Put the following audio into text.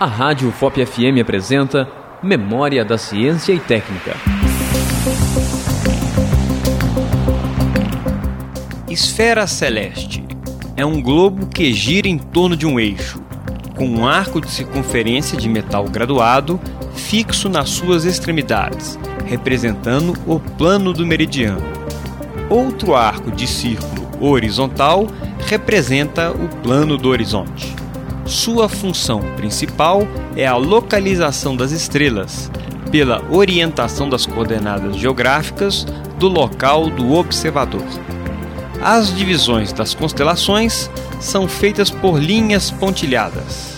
A Rádio FOP FM apresenta Memória da Ciência e Técnica. Esfera celeste é um globo que gira em torno de um eixo, com um arco de circunferência de metal graduado fixo nas suas extremidades, representando o plano do meridiano. Outro arco de círculo horizontal representa o plano do horizonte. Sua função principal é a localização das estrelas, pela orientação das coordenadas geográficas do local do observador. As divisões das constelações são feitas por linhas pontilhadas.